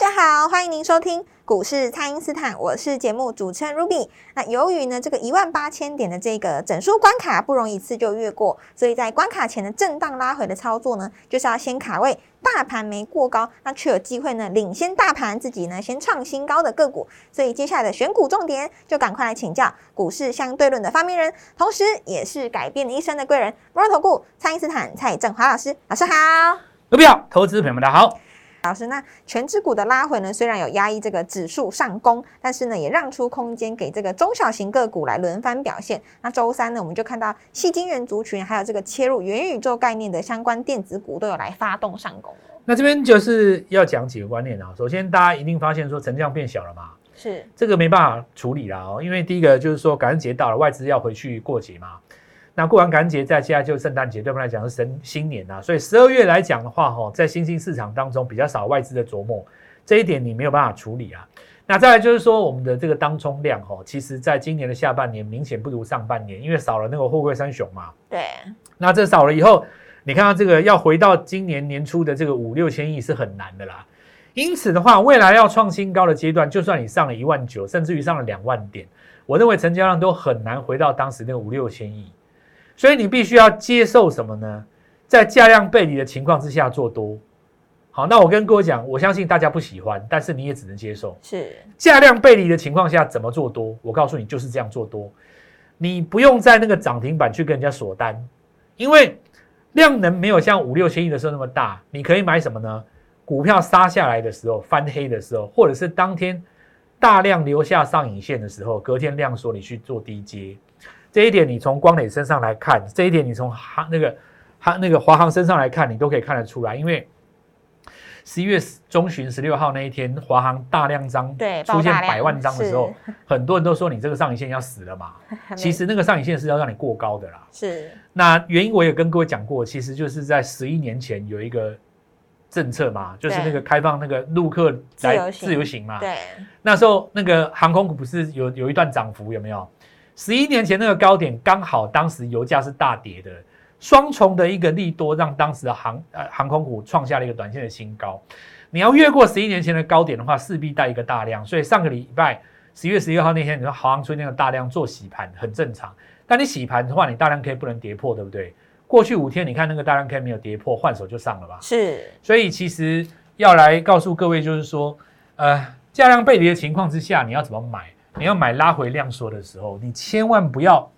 大家好，欢迎您收听股市蔡因斯坦，我是节目主持人 Ruby。那由于呢这个一万八千点的这个整数关卡不容易一次就越过，所以在关卡前的震荡拉回的操作呢，就是要先卡位大盘没过高，那却有机会呢领先大盘自己呢先创新高的个股。所以接下来的选股重点，就赶快来请教股市相对论的发明人，同时也是改变一生的贵人——摩尔投顾蔡因斯坦蔡振华老师。老师好，股票投资朋友们大家好。老师，那全指股的拉回呢，虽然有压抑这个指数上攻，但是呢，也让出空间给这个中小型个股来轮番表现。那周三呢，我们就看到细晶圆族群，还有这个切入元宇宙概念的相关电子股都有来发动上攻。那这边就是要讲几个观念啊。首先，大家一定发现说成交量变小了嘛，是这个没办法处理了哦，因为第一个就是说感恩节到了，外资要回去过节嘛。那过完感恩节，再接下来就是圣诞节，对我们来讲是神新年呐。所以十二月来讲的话，哈，在新兴市场当中比较少外资的琢磨，这一点你没有办法处理啊。那再来就是说，我们的这个当冲量，哈，其实在今年的下半年明显不如上半年，因为少了那个货柜三雄嘛。对。那这少了以后，你看到这个要回到今年年初的这个五六千亿是很难的啦。因此的话，未来要创新高的阶段，就算你上了一万九，甚至于上了两万点，我认为成交量都很难回到当时那个五六千亿。所以你必须要接受什么呢？在价量背离的情况之下做多。好，那我跟各位讲，我相信大家不喜欢，但是你也只能接受。是价量背离的情况下怎么做多？我告诉你，就是这样做多。你不用在那个涨停板去跟人家锁单，因为量能没有像五六千亿的时候那么大。你可以买什么呢？股票杀下来的时候，翻黑的时候，或者是当天大量留下上影线的时候，隔天量缩，你去做低阶。这一点你从光磊身上来看，这一点你从航那个航那个华航身上来看，你都可以看得出来。因为十一月中旬十六号那一天，华航大量张对出现百万张的时候，很多人都说你这个上影线要死了嘛。其实那个上影线是要让你过高的啦。是那原因我也跟各位讲过，其实就是在十一年前有一个政策嘛，就是那个开放那个陆客来自由行嘛。对，那时候那个航空股不是有有一段涨幅有没有？十一年前那个高点刚好，当时油价是大跌的，双重的一个利多，让当时的航呃航空股创下了一个短线的新高。你要越过十一年前的高点的话，势必带一个大量。所以上个礼拜十一月十一号那天，你说航出现个大量做洗盘，很正常。但你洗盘的话，你大量 K 不能跌破，对不对？过去五天你看那个大量 K 没有跌破，换手就上了吧？是。所以其实要来告诉各位，就是说，呃，价量背离的情况之下，你要怎么买？你要买拉回量缩的时候，你千万不要。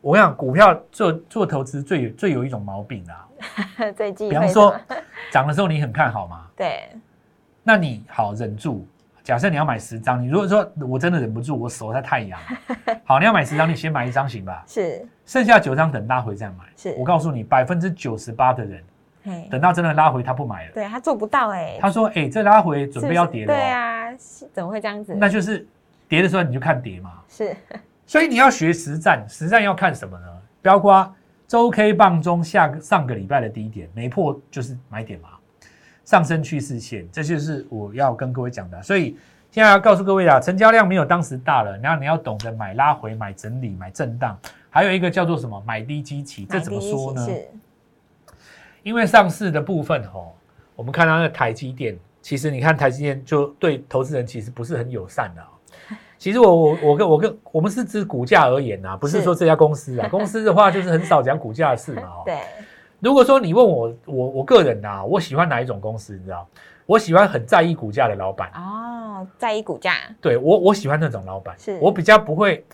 我讲股票做做投资最有最有一种毛病啊，最忌比方说涨的时候你很看好嘛，对，那你好忍住。假设你要买十张，你如果说我真的忍不住，我手在太阳，好，你要买十张，你先买一张行吧？是，剩下九张等拉回再买。是我告诉你，百分之九十八的人，等到真的拉回他不买了，对他做不到哎。他说：“哎，这拉回准备要跌了。”对啊，怎么会这样子？那就是。跌的时候你就看跌嘛，是，所以你要学实战，实战要看什么呢？包括周 K 棒中下上个礼拜的低点没破就是买点嘛，上升趋势线，这就是我要跟各位讲的。所以现在要告诉各位啊，成交量没有当时大了，然后你要懂得买拉回、买整理、买震荡，还有一个叫做什么买低基期，这怎么说呢？因为上市的部分哦，我们看到那个台积电，其实你看台积电就对投资人其实不是很友善的。其实我我我跟我跟我们是指股价而言呐，不是说这家公司啊。公司的话就是很少讲股价的事嘛。对。如果说你问我，我我个人呐，我喜欢哪一种公司？你知道？我喜欢很在意股价的老板。哦，在意股价。对我我喜欢那种老板。是。我比较不会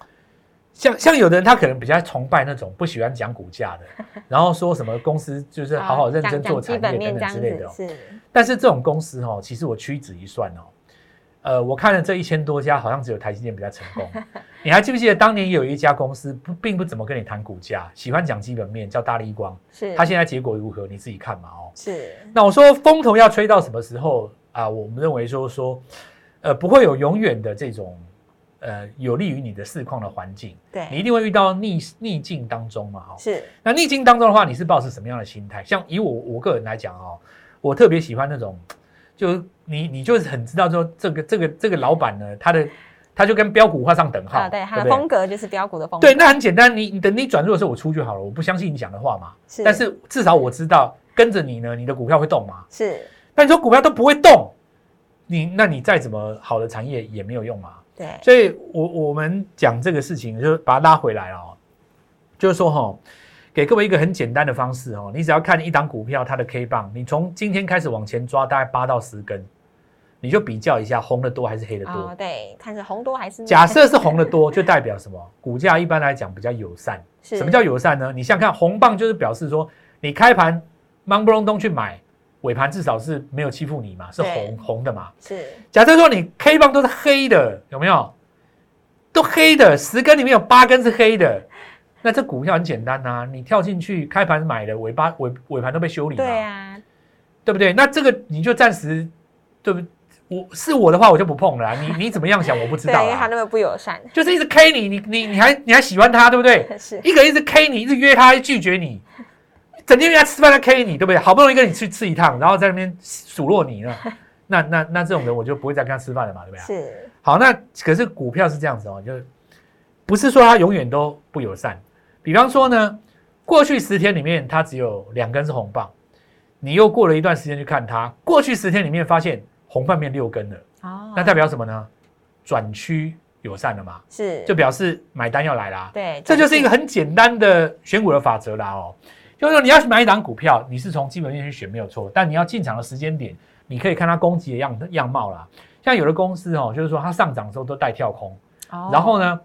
像像有的人，他可能比较崇拜那种不喜欢讲股价的，然后说什么公司就是好好认真做产业等等之类的。是。但是这种公司哦，其实我屈指一算哦。呃，我看了这一千多家，好像只有台积电比较成功。你还记不记得当年有一家公司不并不怎么跟你谈股价，喜欢讲基本面，叫大力光。是。它现在结果如何？你自己看嘛。哦。是。那我说风头要吹到什么时候啊？我们认为说说，呃，不会有永远的这种呃有利于你的市况的环境，对，你一定会遇到逆逆境当中嘛，哈。是那逆境当中的话，你是抱持什么样的心态？像以我我个人来讲哦，我特别喜欢那种，就你你就是很知道说这个这个这个老板呢，他的他就跟标股画上等号，啊，对，他的风格就是标股的风格，对，那很简单，你你等你转入的时候我出就好了，我不相信你讲的话嘛。是但是至少我知道跟着你呢，你的股票会动嘛。是那你说股票都不会动，你那你再怎么好的产业也没有用嘛。对，所以我我们讲这个事情，就是把它拉回来哦，就是说哈、给各位一个很简单的方式哦，你只要看一档股票它的 K 棒，你从今天开始往前抓大概八到十根，你就比较一下红的多还是黑的多。哦，对，看是红多还是假设是红的多，就代表什么？股价一般来讲比较友善。什么叫友善呢？你想想看，红棒就是表示说，你开盘忙不隆咚去买，尾盘至少是没有欺负你嘛，是对红红的嘛。是假设说你 K 棒都是黑的，有没有？都黑的，十根里面有八根是黑的，那这股票很简单呐、你跳进去开盘买的，尾巴尾尾盘都被修理了，对啊，对不对？那这个你就暂时，对不？我是我的话，我就不碰了啦。你你怎么样想，我不知，道 啦。因为他那么不友善，就是一直 K 你，你你你还你还喜欢他，对不对？是一个一直 K 你，一直约他，拒绝你，整天约他吃饭，他 K 你，对不对？好不容易跟你去吃一趟，然后在那边数落你呢，那那那这种人我就不会再跟他吃饭了嘛，对不对？是好，那可是股票是这样子哦，就是不是说他永远都不友善。比方说呢，过去十天里面它只有两根是红棒，你又过了一段时间去看它，过去十天里面发现红棒变六根了，哦，那代表什么呢？转趋友善了嘛，是就表示买单要来啦。对，这就是一个很简单的选股的法则啦哦，就是说你要去买一档股票，你是从基本面去选没有错，但你要进场的时间点，你可以看它攻击的样样貌啦。像有的公司哦，就是说它上涨的时候都带跳空，哦然后呢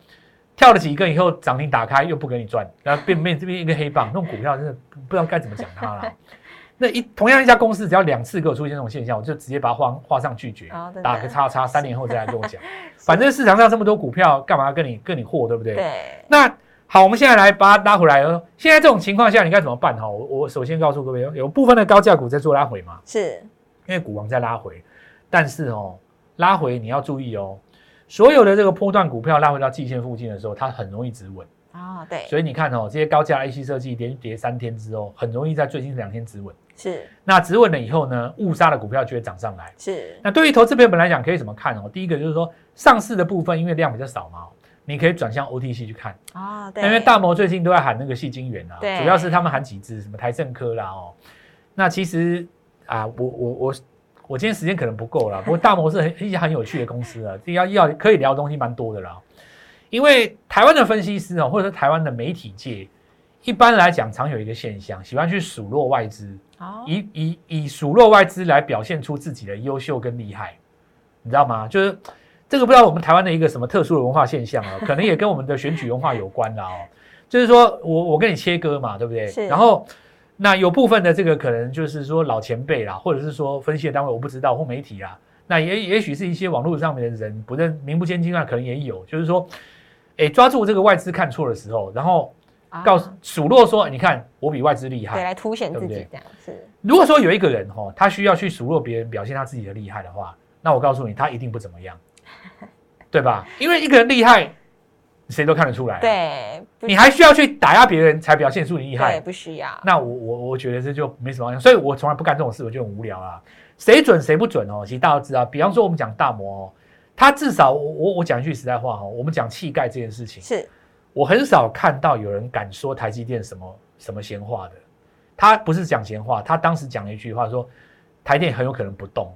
跳了几根以后涨停打开又不给你赚，然后变变这边一个黑棒，那种股票真的不知道该怎么讲它了。那一同样一家公司，只要两次给我出现这种现象，我就直接把它画画上拒绝哦，打个叉叉，三年后再来跟我讲。反正市场上这么多股票，干嘛跟你跟你货，对不对？对那好，我们现在来把它拉回来哦。现在这种情况下，你该怎么办哈？我我首先告诉各位，有有部分的高价股在做拉回嘛，是因为股王在拉回，但是哦，拉回你要注意哦，所有的这个波段股票拉回到季线附近的时候，它很容易止稳。哦，对所以你看哦，这些高价 IC 设计连跌三天之后，很容易在最近这两天止稳。是那止稳了以后呢，误杀的股票就会涨上来。是那对于投资朋友们来讲，可以怎么看哦？第一个就是说，上市的部分因为量比较少嘛，你可以转向 OTC 去看。哦，对，因为大摩最近都在喊那个细晶元啊，对主要是他们喊几只，什么台盛科啦哦。那其实啊，我我我我今天时间可能不够了，不过大摩是很一家很有趣的公司啊，要要可以聊的东西蛮多的啦。因为台湾的分析师哦，或者是台湾的媒体界，一般来讲常有一个现象，喜欢去数落外资，哦以以以数落外资来表现出自己的优秀跟厉害，你知道吗？就是这个不知道我们台湾的一个什么特殊的文化现象啊，可能也跟我们的选举文化有关啦哦。就是说我我跟你切割嘛，对不对？然后那有部分的这个可能就是说老前辈啦，或者是说分析的单位我不知道或媒体啦，那也也许是一些网络上面的人不认名不见经传，可能也有，就是说，哎，抓住这个外资看错的时候，然后告诉啊数落说，你看我比外资厉害对，来凸显自对不对己这样是如果说有一个人哈、哦，他需要去数落别人，表现他自己的厉害的话，那我告诉你，他一定不怎么样，对吧？因为一个人厉害，谁都看得出来、，对，你还需要去打压别人才表现出你厉对害，不需要，那我我我觉得这就没什么用，所以我从来不干这种事，我就很无聊啊。谁准谁不准哦，其实大家都知道。比方说我们讲大摩哦，他至少我我我讲一句实在话哦，我们讲气概这件事情，是我很少看到有人敢说台积电什么什么闲话的。他不是讲闲话，他当时讲了一句话说，台电很有可能不动。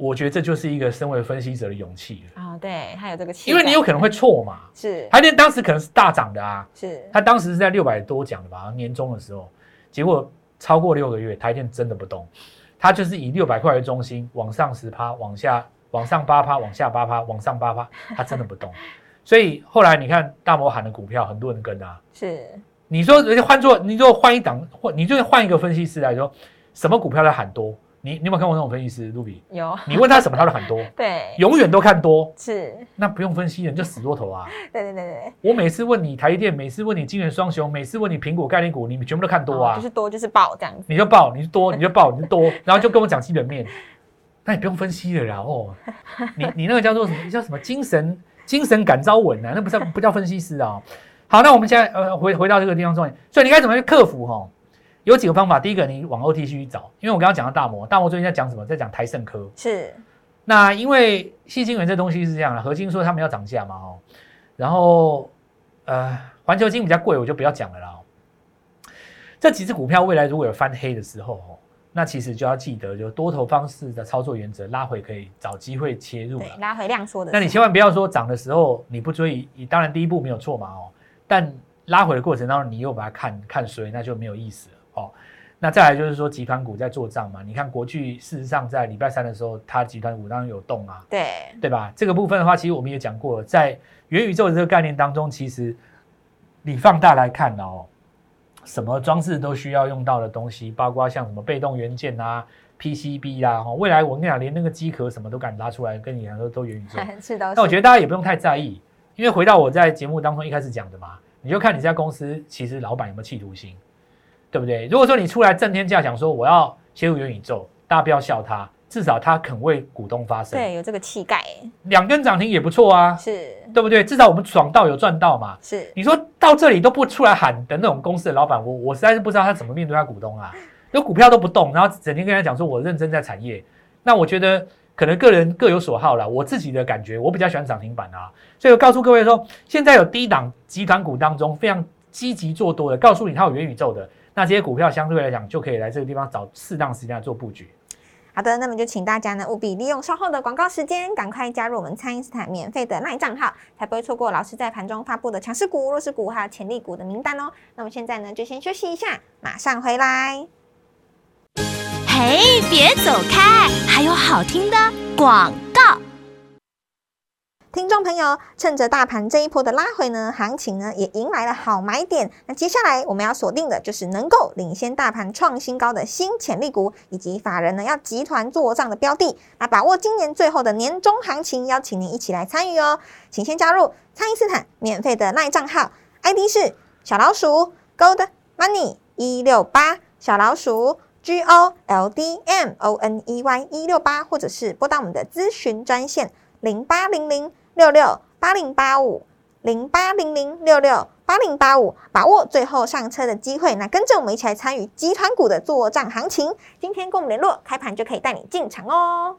我觉得这就是一个身为分析者的勇气了，啊，对，他有这个气，因为你有可能会错嘛。是台电当时可能是大涨的啊，是他当时是在六百多讲的吧，年终的时候，结果超过六个月，台电真的不动，它就是以六百块为中心，往上十趴，往下往上八趴，往下八趴，往上八趴，它真的不动。所以后来你看大摩喊的股票，很多人跟啊。是你说人家换做，你就换一档，或你就换一个分析师来说，什么股票在喊多？你你有没有看过那种分析师卢比？有你问他什么，他都很多，对永远都看多，是，那不用分析了，你就死多头啊。对对对对，我每次问你台积电，每次问你金元双雄，每次问你苹果概念股，你们全部都看多啊，哦就是多就是爆这样子，你就爆，你就多，你就爆，你就多，然后就跟我讲基本面，那你不用分析了啦哦，你你那个叫做什么？叫什么精神精神感召稳啊？那不叫不叫分析师啊？好，那我们现在呃回回到这个地方重点，所以你该怎么去克服哈？有几个方法。第一个，你往 OTC 去找，因为我刚刚讲到大摩，大摩最近在讲什么？在讲台盛科。是。那因为细晶元这东西是这样的，核心说他们要涨价嘛哦，然后呃环球金比较贵，我就不要讲了啦。这几只股票未来如果有翻黑的时候哦。那其实就要记得，就多头方式的操作原则，拉回可以找机会切入了。拉回量缩的。那你千万不要说涨的时候你不追，你当然第一步没有错嘛哦。但拉回的过程当中，你又把它看看衰，那就没有意思。那再来就是说，集团股在做账嘛。你看国巨，事实上在礼拜三的时候，它集团股当然有动啊，对对吧？这个部分的话，其实我们也讲过了，在元宇宙的这个概念当中，其实你放大来看哦。什么装置都需要用到的东西，包括像什么被动元件啊、PCB 啊，哈，未来我跟你讲，连那个机壳什么都敢拉出来，跟你讲说都元宇宙。是的。那我觉得大家也不用太在意，因为回到我在节目当中一开始讲的嘛，你就看你这家公司其实老板有没有企图心，对不对？如果说你出来震天价讲说我要切入元宇宙，大家不要笑他。至少他肯为股东发声，对，有这个气概，两根涨停也不错啊，是对不对？至少我们爽到有赚到嘛。是，你说到这里都不出来喊的那种公司的老板，我我实在是不知道他怎么面对他股东啊。有股票都不动，然后整天跟他讲说我认真在产业，那我觉得可能个人各有所好啦。我自己的感觉，我比较喜欢涨停板啊。所以我告诉各位说，现在有低档集团股当中非常积极做多的，告诉你它有元宇宙的，那这些股票相对来讲就可以来这个地方找适当时间做布局。好的，那么就请大家呢务必利用稍后的广告时间，赶快加入我们蔡因斯坦免费的赖账号，才不会错过老师在盘中发布的强势股、弱势股还有潜力股的名单哦。那么现在呢，就先休息一下，马上回来。嘿，别走开，还有好听的广告。听众朋友，趁着大盘这一波的拉回呢，行情呢也迎来了好买点。那接下来我们要锁定的就是能够领先大盘创新高的新潜力股，以及法人呢要集团做账的标的。那把握今年最后的年终行情，邀请您一起来参与哦。请先加入蔡因斯坦免费的赖账号，ID 是小老鼠 Gold Money 一六八，小老鼠 G O L D M O N E Y 一六八，或者是拨打我们的咨询专线零八零零。六六八零八五零八零零六六八零八五，把握最后上车的机会，那跟着我们一起来参与集团股的作战行情。今天跟我们联络，开盘就可以带你进场哦。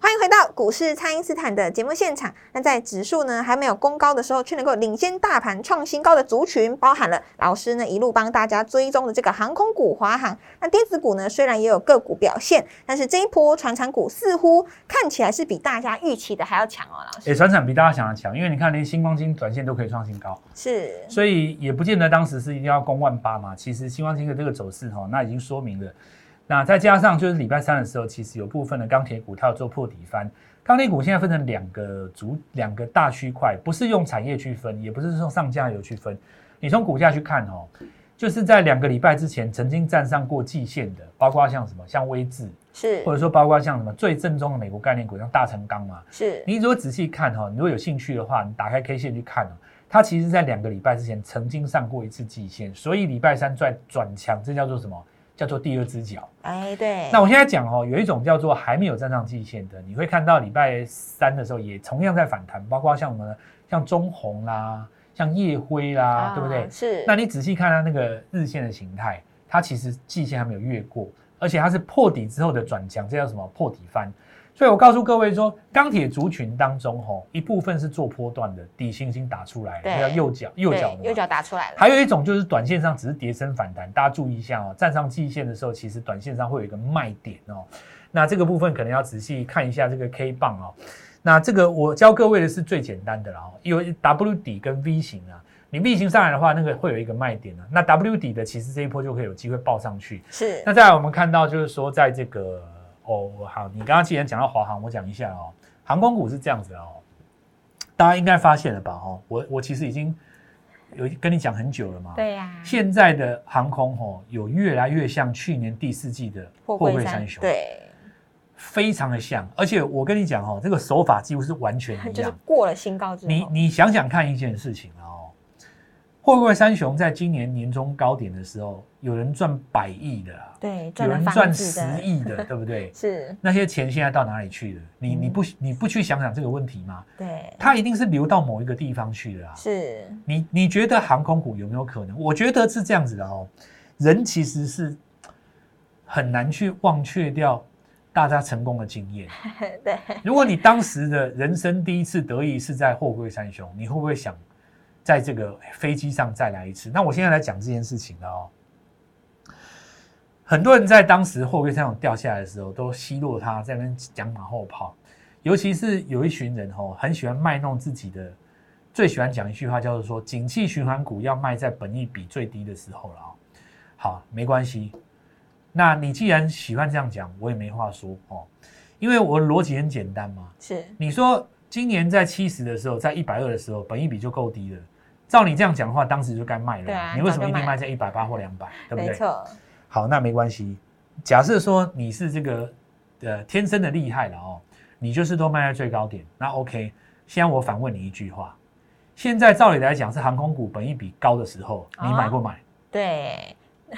欢迎回到股市，蔡因斯坦的节目现场。那在指数呢还没有攻高的时候，却能够领先大盘创新高的族群，包含了老师呢一路帮大家追踪的这个航空股华航。那电子股呢虽然也有个股表现，但是这一波船产股似乎看起来是比大家预期的还要强哦，老师。哎，船产比大家想的强，因为你看连星光金短线都可以创新高，是，所以也不见得当时是一定要攻万八嘛。其实星光金的这个走势哈，那已经说明了。那再加上就是礼拜三的时候，其实有部分的钢铁股它要做破底翻。钢铁股现在分成两个主两个大区块，不是用产业去分，也不是用上下游去分。你从股价去看哦，就是在两个礼拜之前曾经站上过季线的，包括像什么像威智是，或者说包括像什么最正宗的美国概念股，像大成钢嘛是。你如果仔细看哈，你如果有兴趣的话，你打开 K 线去看哦，它其实在两个礼拜之前曾经上过一次季线，所以礼拜三再转强，这叫做什么？叫做第二只脚，哎，对。那我现在讲哦，有一种叫做还没有站上季线的，你会看到礼拜三的时候也同样在反弹，包括像什么，像中红啦，像夜辉啦，对不对？是。那你仔细看它那个日线的形态，它其实季线还没有越过，而且它是破底之后的转强，这叫什么？破底翻。所以我告诉各位说，钢铁族群当中，吼一部分是做波段的底薪已经打出来，叫右脚右脚右脚打出来了。还有一种就是短线上只是跌升反弹，大家注意一下哦，站上季线的时候，其实短线上会有一个卖点哦。那这个部分可能要仔细看一下这个 K 棒哦。那这个我教各位的是最简单的啦，因为 W 底跟 V 型啊，你 V 型上来的话，那个会有一个卖点啊。那 W 底的其实这一波就可以有机会爆上去。是。那再来我们看到就是说在这个。哦，好，你刚刚既然讲到华航，我讲一下哦，航空股是这样子哦，大家应该发现了吧？哦，我我其实已经有跟你讲很久了嘛。对呀。现在的航空哦，有越来越像去年第四季的货柜三雄，对，非常的像。而且我跟你讲哦，这个手法几乎是完全 一样，就是过了新高之后，你你想想看一件事情哦，货柜三雄在今年年中高点的时候，有人赚百亿的啦，对，有人赚十的，亿的，对不对？是，那些钱现在到哪里去了？你你嗯不你不去想想这个问题吗？对，它一定是流到某一个地方去了啊。是，你你觉得航空股有没有可能？我觉得是这样子的哦，人其实是很难去忘却掉大家成功的经验。对，如果你当时的人生第一次得意是在货柜三雄，你会不会想在这个飞机上再来一次？那我现在来讲这件事情了哦。很多人在当时货柜三雄掉下来的时候，都奚落他，在那讲马后炮。尤其是有一群人哦，很喜欢卖弄自己的，最喜欢讲一句话，叫做说，景气循环股要卖在本益比最低的时候了哦。好，没关系。那你既然喜欢这样讲，我也没话说哦，因为我的逻辑很简单嘛。是，你说今年在七十的时候，在一百二的时候，本益比就够低了。照你这样讲的话，当时就该卖了。对啊你为什么一定卖卖在一百八或两百？对不对？没错，好，那没关系。假设说你是这个呃天生的厉害了哦，你就是都卖在最高点，那 OK。现在我反问你一句话：现在照理来讲是航空股本益比高的时候，你买不买？对，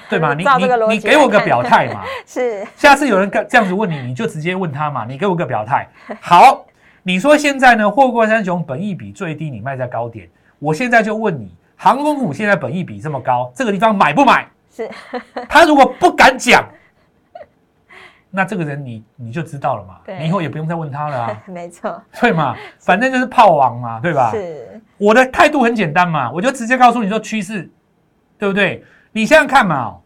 对吧？你你你辑给我个表态嘛。是，下次有人这样子问你，你就直接问他嘛，你给我个表态。好，你说现在呢，货柜三雄本益比最低，你卖在高点，我现在就问你，航空股现在本益比这么高，这个地方买不买？是，他如果不敢讲，那这个人你你就知道了嘛，你以后也不用再问他了啊，没错，对嘛？反正就是炮王嘛，对吧？是，我的态度很简单嘛，我就直接告诉你说趋势，对不对？你想想看嘛、哦，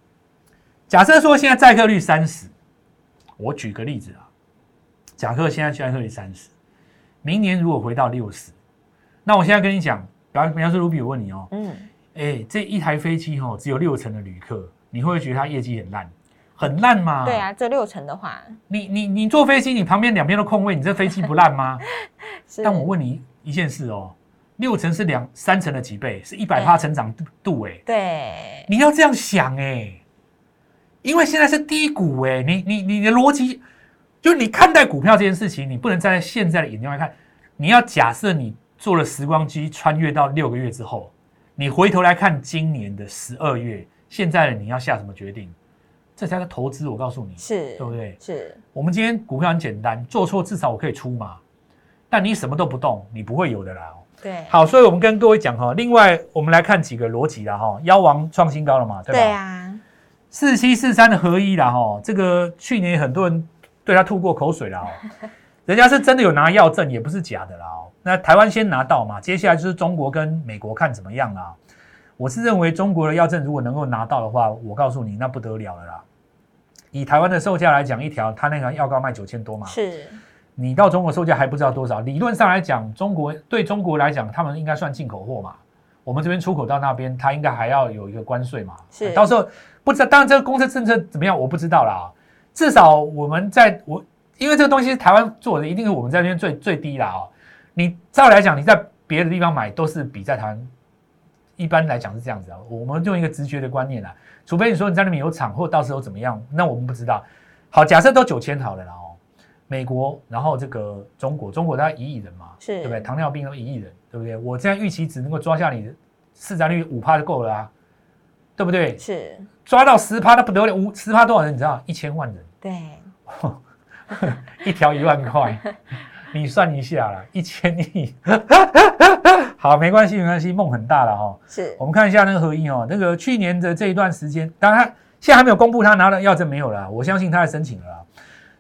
假设说现在载客率三十，我举个例子啊，假设现在载客率三十，明年如果回到六十，那我现在跟你讲，比方比方说卢比，我问你哦，嗯，哎，这一台飞机哦只有六成的旅客，你会不会觉得它业绩很烂？很烂吗？对啊，这六成的话，你你你坐飞机，你旁边两边都空位，你这飞机不烂吗？但我问你一件事哦，六成是两三成的几倍，是一百趴成长度度哎，对，你要这样想哎，因为现在是低谷哎，你你你的逻辑就是你看待股票这件事情，你不能站在现在的眼睛来看，你要假设你做了时光机穿越到六个月之后，你回头来看今年的十二月，现在的你要下什么决定？这才是投资，我告诉你，是，对不对？是，我们今天股票很简单，做错至少我可以出嘛，但你什么都不动，你不会有的啦、哦。对，好，所以我们跟各位讲哈，另外我们来看几个逻辑啦哈，妖王创新高了嘛，对吧？对啊，四七四三的合一啦哈，这个去年很多人对他吐过口水啦哦，人家是真的有拿药证，也不是假的啦哦。那台湾先拿到嘛，接下来就是中国跟美国看怎么样啦。我是认为中国的药证如果能够拿到的话，我告诉你那不得了了啦。以台湾的售价来讲，一条它那个药膏卖九千多嘛，是，你到中国售价还不知道多少。理论上来讲，中国对中国来讲，他们应该算进口货嘛。我们这边出口到那边，它应该还要有一个关税嘛。是到时候不知道，当然这个公司政策怎么样，我不知道啦。至少我们在我，因为这个东西是台湾做的，一定是我们在那边最最低啦哦。你照来讲，你在别的地方买都是比在台湾，一般来讲是这样子啊。我们用一个直觉的观念啦，除非你说你在那边有厂，或到时候怎么样，那我们不知道。好，假设都九千好了啦哦。美国，然后这个中国，中国大概一亿人嘛，是对不对？糖尿病都一亿人，对不对？我现在预期只能够抓下你的市占率五趴就够了啊，对不对？是，抓到十趴那不得了，五十趴多少人？你知道？一千万人，对，一条一万块，你算一下啦，一千亿。好，没关系，没关系，梦很大了哈、是我，们看一下那个合一哦，那个去年的这一段时间，当然他现在还没有公布他拿了药证没有了啦，我相信他在申请了啦。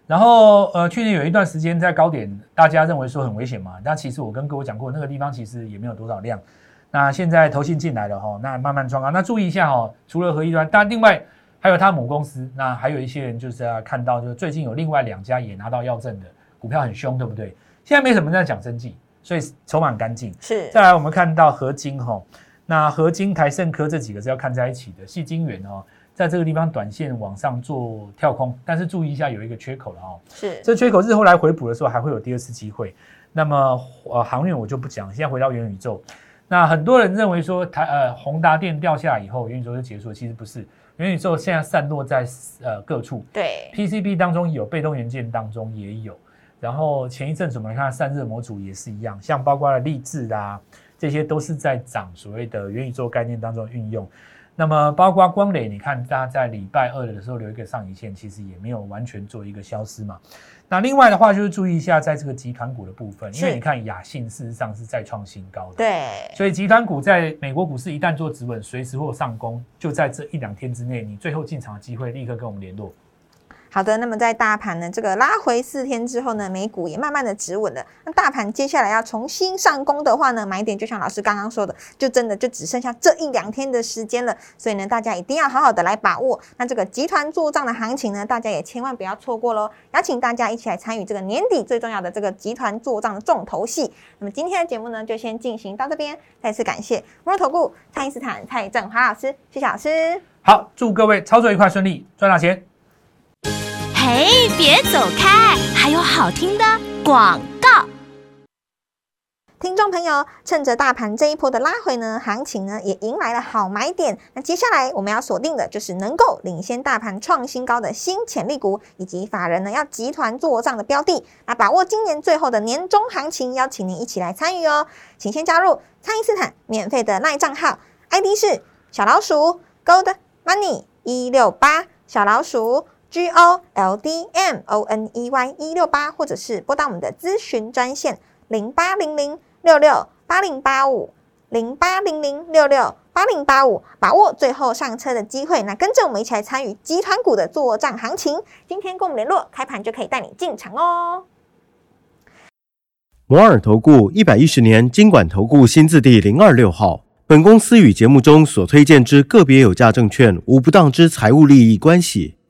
然后呃，去年有一段时间在高点，大家认为说很危险嘛，但其实我跟各位讲过，那个地方其实也没有多少量。那现在投信进来了哈、那慢慢装啊。那注意一下哈、除了合一端，但另外还有他母公司，那还有一些人就是要看到，就是最近有另外两家也拿到药证的股票很凶，对不对？现在没什么在讲生计，所以筹码很干净。是，再来，我们看到合金哈，那合金、台盛科这几个是要看在一起的。细晶圆哦，在这个地方短线往上做跳空，但是注意一下有一个缺口了哦。是，这缺口日后来回补的时候还会有第二次机会。那么呃，航运我就不讲，现在回到元宇宙。那很多人认为说台呃宏达电掉下来以后，元宇宙就结束了，其实不是。元宇宙现在散落在呃各处，对，PCB 当中有，被动元件当中也有。然后前一阵子我们来看散热模组也是一样，像包括了立志啊、这些都是在涨所谓的元宇宙概念当中运用。那么包括光磊，你看大家在礼拜二的时候留一个上影线，其实也没有完全做一个消失嘛。那另外的话就是注意一下，在这个集团股的部分，因为你看雅信事实上是再创新高的，对，所以集团股在美国股市一旦做止稳，随时或上攻，就在这一两天之内，你最后进场的机会立刻跟我们联络。好的，那么在大盘呢这个拉回四天之后呢，美股也慢慢的止稳了。那大盘接下来要重新上攻的话呢，买点就像老师刚刚说的，就真的就只剩下这一两天的时间了。所以呢，大家一定要好好的来把握。那这个集团做账的行情呢，大家也千万不要错过喽。邀请大家一起来参与这个年底最重要的这个集团做账的重头戏。那么今天的节目呢，就先进行到这边。再次感谢摩尔投顾蔡因斯坦蔡振华老师，谢谢老师。好，祝各位操作愉快顺利，赚大钱。嘿，别走开，还有好听的广告。听众朋友，趁着大盘这一波的拉回呢，行情呢也迎来了好买点。那接下来我们要锁定的就是能够领先大盘创新高的新潜力股，以及法人呢要集团做账的标的。那把握今年最后的年终行情，邀请您一起来参与哦。请先加入蔡因斯坦免费的赖账号，ID 是小老鼠 Gold Money 一六八，小老鼠。G O L D M O N E Y 一六八，或者是拨打我们的咨询专线零八零零六六八零八五零八零零六六八零八五，把握最后上车的机会。那跟着我们一起来参与集团股的作战行情。今天跟我们联络，开盘就可以带你进场哦。摩尔投顾一百一十年经管投顾新字第零二六号。本公司与节目中所推荐之个别有价证券无不当之财务利益关系。